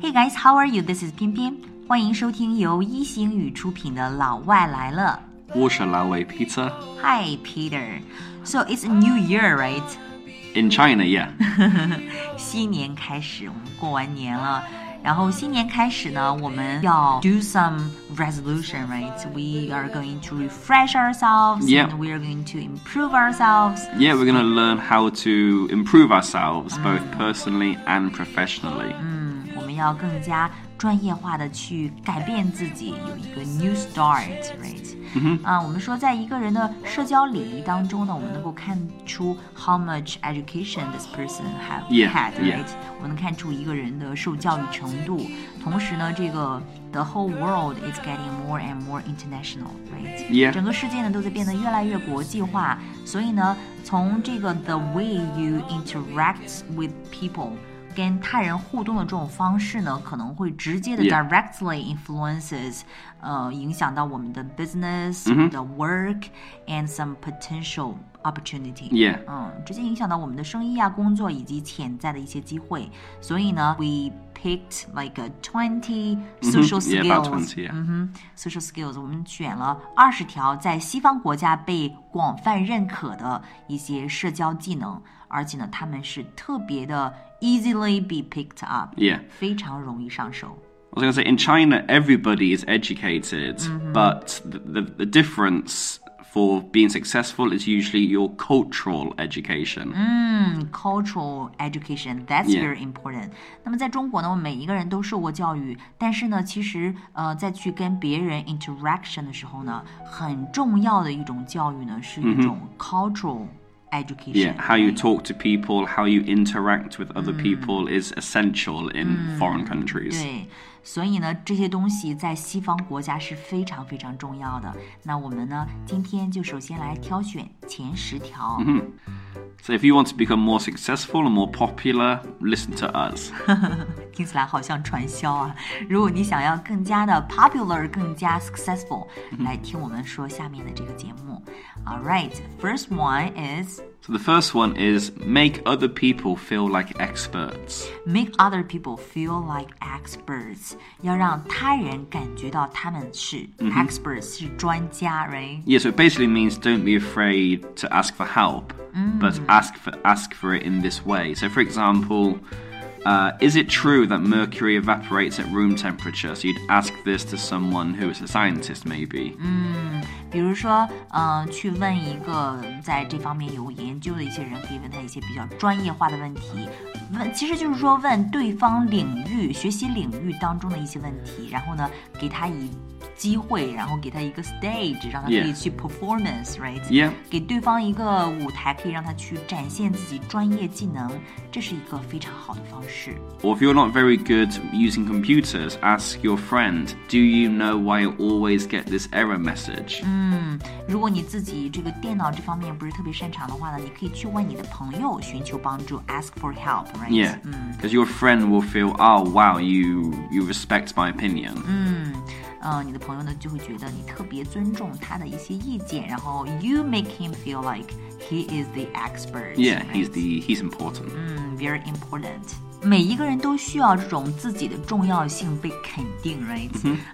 Hey guys, how are you? This is 翩翩，欢迎收听由一席英语出品的《老外来了》。我是老外 Peter。Hi Peter. So it's a new year, right? In China, yeah. 新年开始，我们过完年了。然后新年开始呢，我们要 do some resolution, right? We are going to refresh ourselves. Yeah. And we are going to improve ourselves. Yeah, we're going to learn how to improve ourselves both mm. personally and professionally. 嗯们要更加专业化的去改变自己，有一个 new start，right？嗯啊，我们说，在一个人的社交礼仪当中呢，我们能够看出 how much education this person have Yeah, had，right？、 yeah. 我们能看出一个人的受教育程度。同时呢，这个 the whole world is getting more and more international，right？、 Yeah. 整个世界呢都在变得越来越国际化，所以呢，从这个 the way you interact with people。 跟他人互动的这种方式呢，可能会直接的 Yeah. directly influences，呃，影响到我们的 business、我 Mm-hmm. 们的 work and some potential opportunity。 Yeah. 嗯，直接影响到我们的生意啊、工作以及潜在的一些机会。所以呢，we picked like a twenty social Mm-hmm. Yeah, skills。 about 20, yeah. 嗯哼，social skills，我们选了二十条在西方国家被广泛认可的一些社交技能，而且呢，他们是特别的 easily be picked up， Yeah. 非常容易上手。 I was going to say, in China, everybody is educated, but the, the, the difference for being successful is usually your cultural education. 嗯，cultural education that's Yeah. very important。那么在中国呢，我们每一个人都受过教育，但是呢，其实呃，在去跟别人 interaction 的时候呢，很重要的一种教育呢，是一种 cultural education。Yeah, how you talk to people, how you interact with other mm. people is essential in mm. foreign countries. 对，所以呢，这些东西在西方国家是非常非常重要的。那我们呢，今天就首先来挑选前十条。So if you want to become more successful and more popular, listen to us. 听起来好像传销啊！如果你想要更加的 popular，更加 successful，来听我们说下面的这个节目。All right, first one is So the first one is make other people feel like experts. make other people feel like experts，要让他人感觉到他们是 experts，是专家，right？ Yeah, so it basically means don't be afraid to ask for help, but ask for ask for it in this way. So, for example, uh, is it true that mercury evaporates at room temperature? So you'd ask this to someone who is a scientist, maybe. 比如说，呃，去问一个在这方面有研究的一些人，可以问他一些比较专业化的问题。问，其实就是说问对方领域、学习领域当中的一些问题，然后呢，给他以机会，然后给他一个 stage，让他可以 Yeah. 去 performance，right？、 Yeah. 给对方一个舞台，可以让他去展现自己专业技能，这是一个非常好的方式。 Or if you're not very good using computers, ask your friend, do you know why I always get this error message? 如果你自己这个电脑这方面不是特别擅长的话呢，你可以去问你的朋友寻求帮助，ask for help，right？ Yeah, because your friend will feel, oh wow, you you respect my opinion. 呃，你的朋友呢就会觉得你特别尊重他的一些意见，然后 you make him feel like he is the expert。 Yeah, he's the he's important. 嗯，very important。 每一个人都需要这种自己的重要性被肯定，right？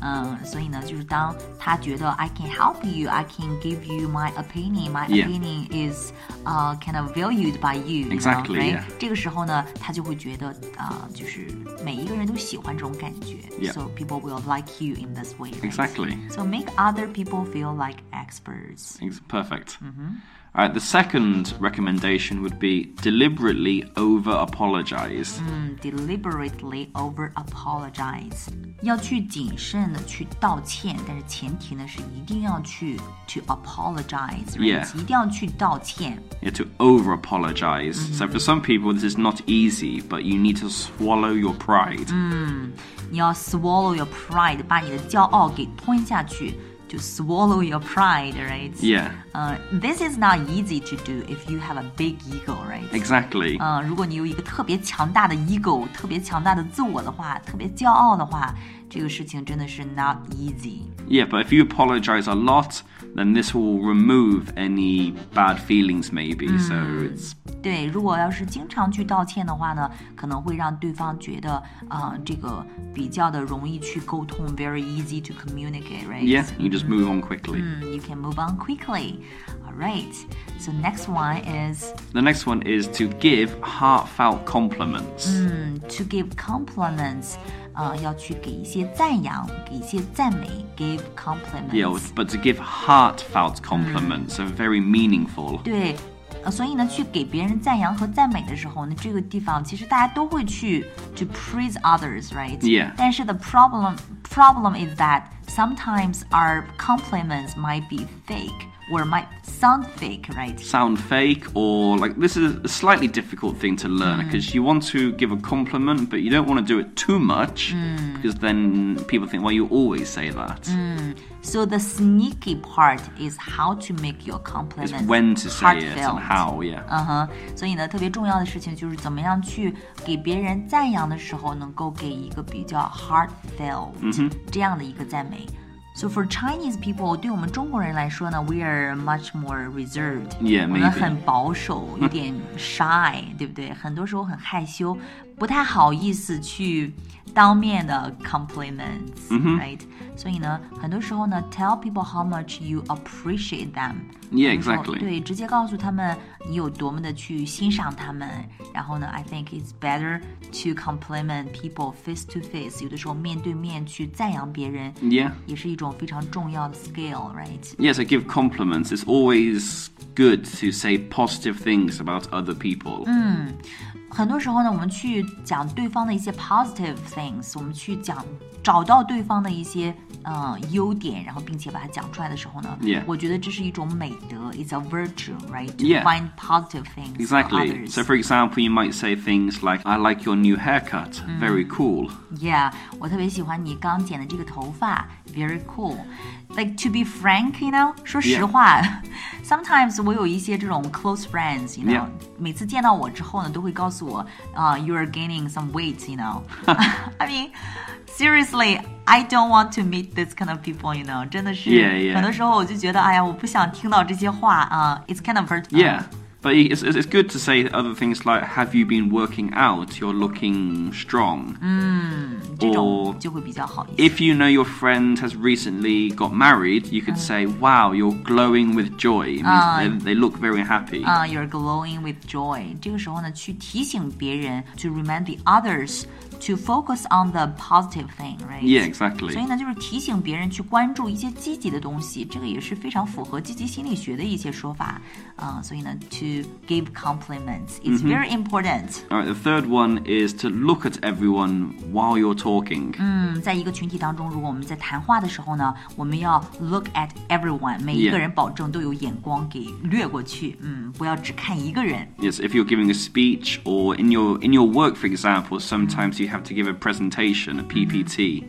嗯，所以呢，就是当他觉得 I can help you, I can give you my opinion, my Yeah. opinion is uh kind of valued by you, you know, Exactly, right? yeah. 这个时候呢，他就会觉得啊、就是每一个人都喜欢这种感觉 Yeah. so people will like you in this way. right? Exactly. So make other people feel like experts. Ex- Perfect. All right, the second recommendation would be deliberately over apologize. 嗯，deliberately over apologize，要去谨慎的去道歉，但是前提呢是一定要去 to apologize，、 Yeah. 一定要去道歉。 Yeah, to over apologize. So for some people, this is not easy, but you need to swallow your pride. 你要 swallow your pride，把你的骄傲给吞下去。 To swallow your pride, right? Yeah, 呃、t h i s is not easy to do if you have a big ego, right? exactly. 嗯，如果你有一个特别强大的 ego，特别强大的自我的话，特别骄傲的话， 这个事情真的是 not easy。 Yeah, but if you apologize a lot, then this will remove any bad feelings, maybe. So it's 对，如果要是经常去道歉的话呢，可能会让对方觉得啊、这个比较的容易去沟通，very easy to communicate, right? yeah, you just move on quickly. Mm, you can move on quickly. All right. So next one is The next one is to give heartfelt compliments. mm, to give compliments. 啊、要去给一些赞扬，给一些赞美，give compliments。 Yeah, but to give heartfelt compliments are very meaningful. 对， 呃，所以呢，去给别人赞扬和赞美的时候呢，这个地方其实大家都会去 to praise others，right？ Yeah. 但是 the problem problem is that sometimes our compliments might be fake or might sound fake，right？ Sound fake, or like this is a slightly difficult thing to learn because you want to give a compliment, but you don't want to do it too much because then people think, well, you always say that. So the sneaky part is how to make your It's compliments when to say it heartfelt. and how, yeah. 嗯哼，所以呢，特别重要的事情就是怎么样去给别人赞扬的时候，能够给一个比较 heartfelt、这样的一个赞美。 So for Chinese people，对我们中国人来说呢，we are much more reserved。 Yeah, 我们 maybe. 很保守，有点 shy，对不对？很多时候很害羞， 不太好意思去当面的 compliments，right？、所以呢，很多时候呢，tell people how much you appreciate them。 Yeah, 比如说 exactly. 对，直接告诉他们你有多么的去欣赏他们。然后呢，I think it's better to compliment people face to face。有的时候面对面去赞扬别人， Yeah. 也是一种非常重要的 skill，right？ Yeah, so give compliments. It's always good to say positive things about other people. 很多时候呢，我们去讲对方的一些 positive things，我们去讲找到对方的一些呃优点，然后并且把它讲出来的时候呢 Yeah. 我觉得这是一种美德，it's a virtue，right？To Yeah. find positive things for Exactly. others. So, for example, you might say things like, I like your new haircut. Very cool. Yeah，我特别喜欢你刚剪的这个头发，very cool。Like to be frank, you know，说实 Yeah. 话，sometimes 我有一些这种 close friends, you know，、 Yeah. 每次见到我之后呢，都会告诉 我，啊、y o u are gaining some weight, you know。I mean, seriously. I don't want to meet this kind of people, you know，真的是 Yeah, yeah. 很多时候我就觉得，哎呀，我不想听到这些话啊、i t s kind of hurtful. Yeah. But it's, it's it's good to say other things like, Have you been working out? You're looking strong. 这种 or 就会比较好一些。 If you know your friend has recently got married, you could say, Wow, you're glowing with joy. It means they, they look very happy. 啊、y o u r e glowing with joy。这个时候呢，去提醒别人，to remind the others to focus on the positive thing, right? Yeah, 所以 exactly. 呢，就是提醒别人去关注一些积极的东西，这个也是非常符合积极心理学的一些说法。啊、所以呢 ，to give compliments is very important。 All right, the third one is to look at everyone while you're talking. 嗯，在一个群体当中，如果我们在谈话的时候呢，我们要 look at everyone，每一个 Yeah. 人保证都有眼光给掠过去，嗯，不要只看一个人。 Yes, if you're giving a speech or in your in your work, for example, sometimes you have to give a presentation, a PPT.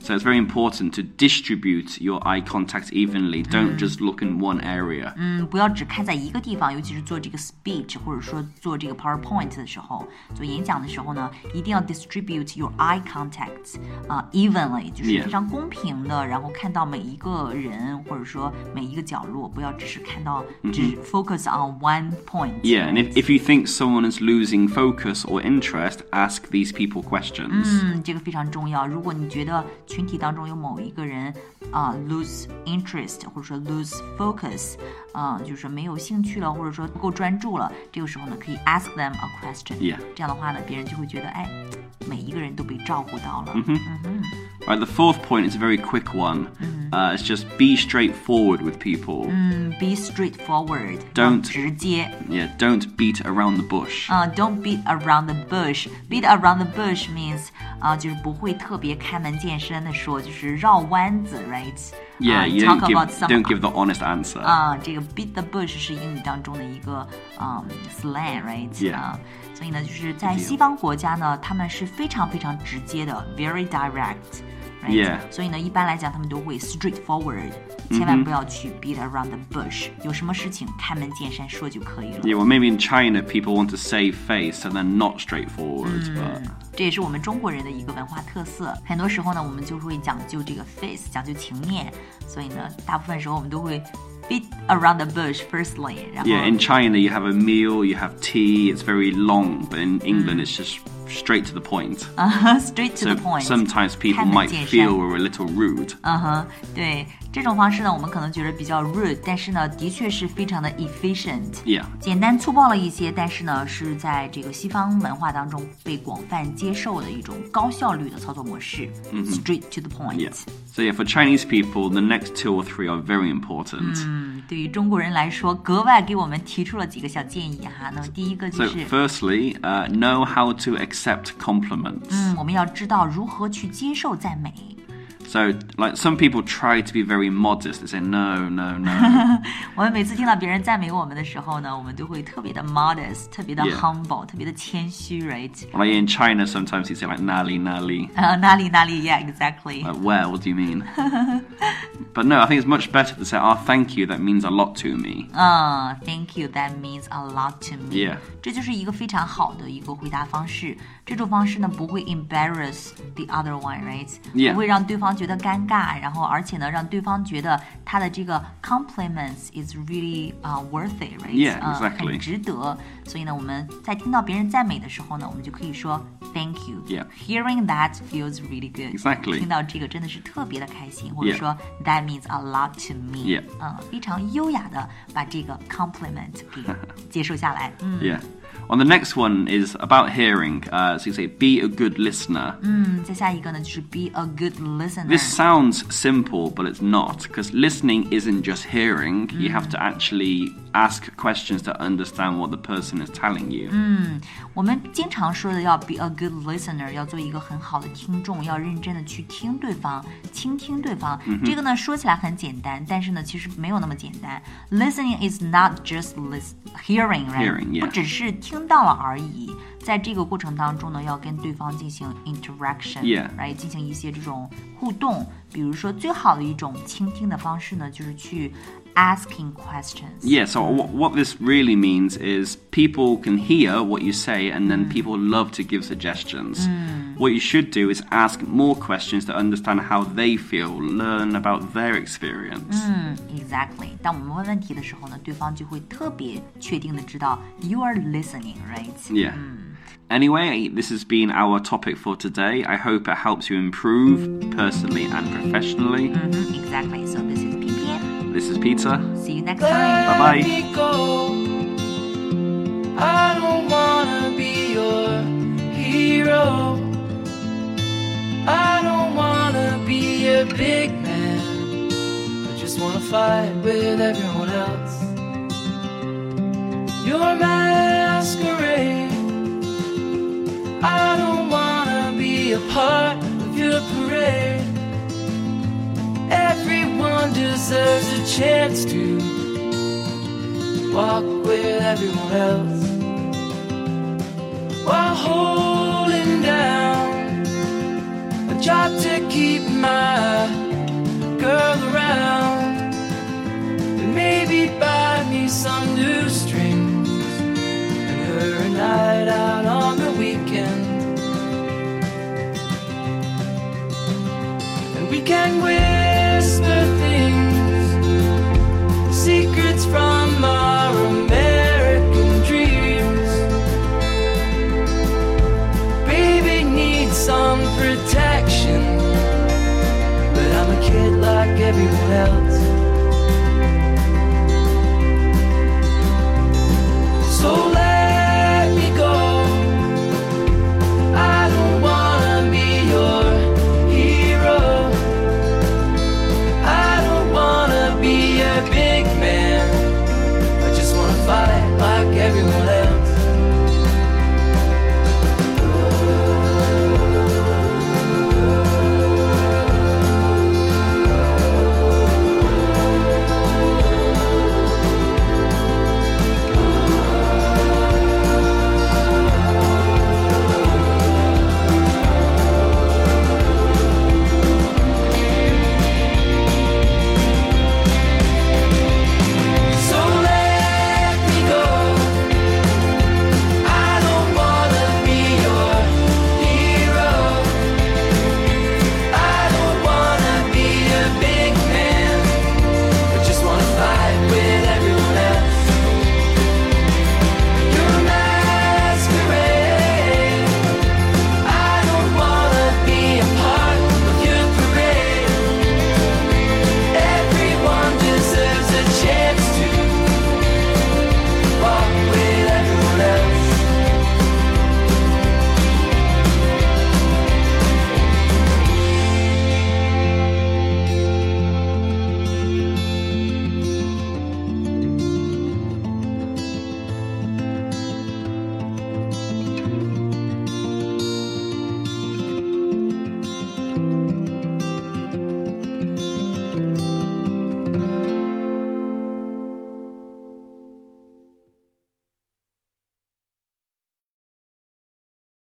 So it's very important to distribute your eye contact evenly. Don't just look in one area. 嗯，不要只看在一个地方，尤其是做 这个 speech 或者说做这个 PowerPoint 的时候，做演讲的时候呢，一定要 distribute your eye contacts 啊、evenly，就是 Yeah. 非常公平的，然后看到每一个人或者说每一个角落，不要只是看到只 focus on one point。 Yeah, and if, if you think someone is losing focus or interest, ask these people questions. 嗯，这个非常重要。如果你觉得群体当中有某一个人啊、lose interest 或者说 lose focus，啊、就是说没有兴趣了，或者说 不够专注了，这个时候呢，可以 ask them a question。 Yeah. 这样的话呢，别人就会觉得，哎，每一个人都被照顾到了。 Right, the fourth point is a very quick one. Uh, it's just be straightforward with people. 嗯，be straightforward， Don't- 直接。 Yeah, don't beat around the bush. 啊、d o n t beat around the bush. Beat around the bush means 啊、就是不会特别开门见山的说，就是绕弯子，right？ Yeah, 啊 you talk don't give, about some don't give the honest answer. 啊，这个 beat the bush 是英语当中的一个嗯 slang，right？ Yeah. 啊，所以呢，就是在西方国家呢，他们是非常非常直接的，very direct。 Right? Yeah. 所以呢，一般来讲，他们都会 straightforward，千万不要去 beat around the bush。有什么事情开门见山说就可以了。 Yeah, well, maybe in China people want to save face, so they're not straightforward. But 这也是我们中国人的一个文化特色。很多时候呢，我们就会讲究这个 face，讲究情面，所以呢，大部分时候我们都会 beat around the bush firstly。然后 Yeah, in China you have a meal, you have tea, it's very long, but in England it's just straight to the point. straight to So the point。 sometimes people 开门 might 见山 feel we're a little rude. 嗯哼，对这种方式呢，我们可能觉得比较 rude，但是呢，的确是非常的 efficient。 Yeah. 简单粗暴了一些，但是呢，是在这个西方文化当中被广泛接受的一种高效率的操作模式、s t r a i g h t to the point。 Yeah. So yeah, for Chinese people, the next two or three are very important. 嗯， 对于中国人来说，格外给我们提出了几个小建议哈。那么第一个就 So 是， firstly, uh, know how to accept compliments. 嗯，我们要知道如何去接受赞美。 So like some people try to be very modest. They say no, no, no. 我们每次听到别人赞美我们的时候呢，我们都会特别的 modest，特别的 Yeah. humble，特别的谦虚，right？ like in China, sometimes you say like nali, nali. 呃，哪里哪里，yeah，exactly。 Like where? What do you mean? but no, I think it's much better to say, "Oh, thank you. That means a lot to me." 嗯，Thank you. That means a lot to me. Yeah. 这就是一个非常好的一个回答方式。这种方式呢，不会 embarrass the other one, right? Yeah. 不会让对方觉得尴尬，然后而且呢，让对方觉得他的这个 compliments is really 啊、worth it, right? Yeah, 嗯 exactly. 很值得。所以呢，我们在听到别人赞美的时候呢，我们就可以说 Thank you. Yeah. Hearing that feels really good. Exactly. 听到这个真的是特别的开心，或者 Yeah. 说 That means a lot to me. Yeah. 嗯，非常优雅的把这个 compliment 给接受下来。嗯 Yeah. On the next one is about hearing. Uh, so you say, "Be a good listener." 嗯，再下一个呢就是 be a good listener。 This sounds simple, but it's not, because listening isn't just hearing. You have to actually ask questions to understand what the person is telling you. 我们经常说的要 be a good listener，要做一个很好的听众，要认真的去听对方，倾听对方。这个呢说起来很简单，但是呢其实没有那么简单。Listening is not just listen hearing, right？ Hearing, yeah. 不只是 听到了而已，在这个过程当中呢，要跟对方进行 interaction，Yeah. 来进行一些这种互动。比如说，最好的一种倾听的方式呢，就是去 asking questions。 Yeah, so what, what this really means is people can hear what you say and then people love to give suggestions. What you should do is ask more questions to understand how they feel, learn about their experience. 嗯，exactly。当我们问问题的时候呢，对方就会特别确定的知道 you are listening, right？ Yeah. Anyway, this has been our topic for today. I hope it helps you improve personally and professionally. 嗯哼，exactly。So this is 偏偏 this is Pizza.，see you next time。Bye bye. Let me go. I don't wanna be your hero. I don't wanna be a big man. I just wanna fight with everyone else. Your masquerade. I don't wanna be a part of your parade. Deserves a chance to walk with everyone else while holding down a job to keep my girl around. And maybe buy me some new strings and her a night out on the weekend. And we can whisper protection,